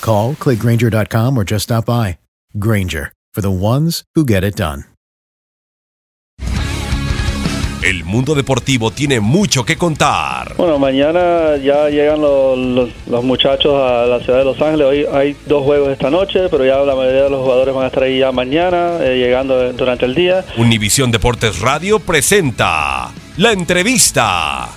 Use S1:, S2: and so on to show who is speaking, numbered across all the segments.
S1: Call, clickgranger.com, or just stop by. Granger, for the ones who get it done.
S2: El mundo deportivo tiene mucho que contar.
S3: Bueno, mañana ya llegan los, los- los muchachos a la ciudad de Los Ángeles. Hoy hay dos juegos esta noche, pero ya la mayoría de los jugadores van a estar ahí ya mañana, eh, llegando durante el día.
S2: Univisión Deportes Radio presenta la entrevista.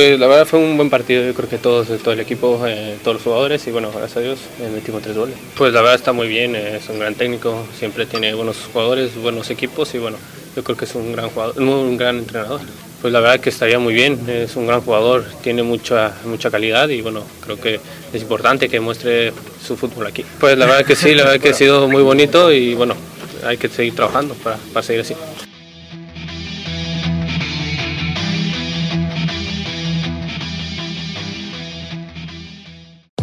S4: Pues la verdad fue un buen partido, yo creo que todos, todo el equipo, eh, todos los jugadores y bueno, gracias a Dios eh, metimos tres goles. Pues la verdad está muy bien, eh, es un gran técnico, siempre tiene buenos jugadores, buenos equipos y bueno, yo creo que es un gran jugador, un gran entrenador. Pues la verdad que estaría muy bien, es un gran jugador, tiene mucha, mucha calidad y bueno, creo que es importante que muestre su fútbol aquí. Pues la verdad que sí, la verdad que ha sido muy bonito y bueno, hay que seguir trabajando para, para seguir así.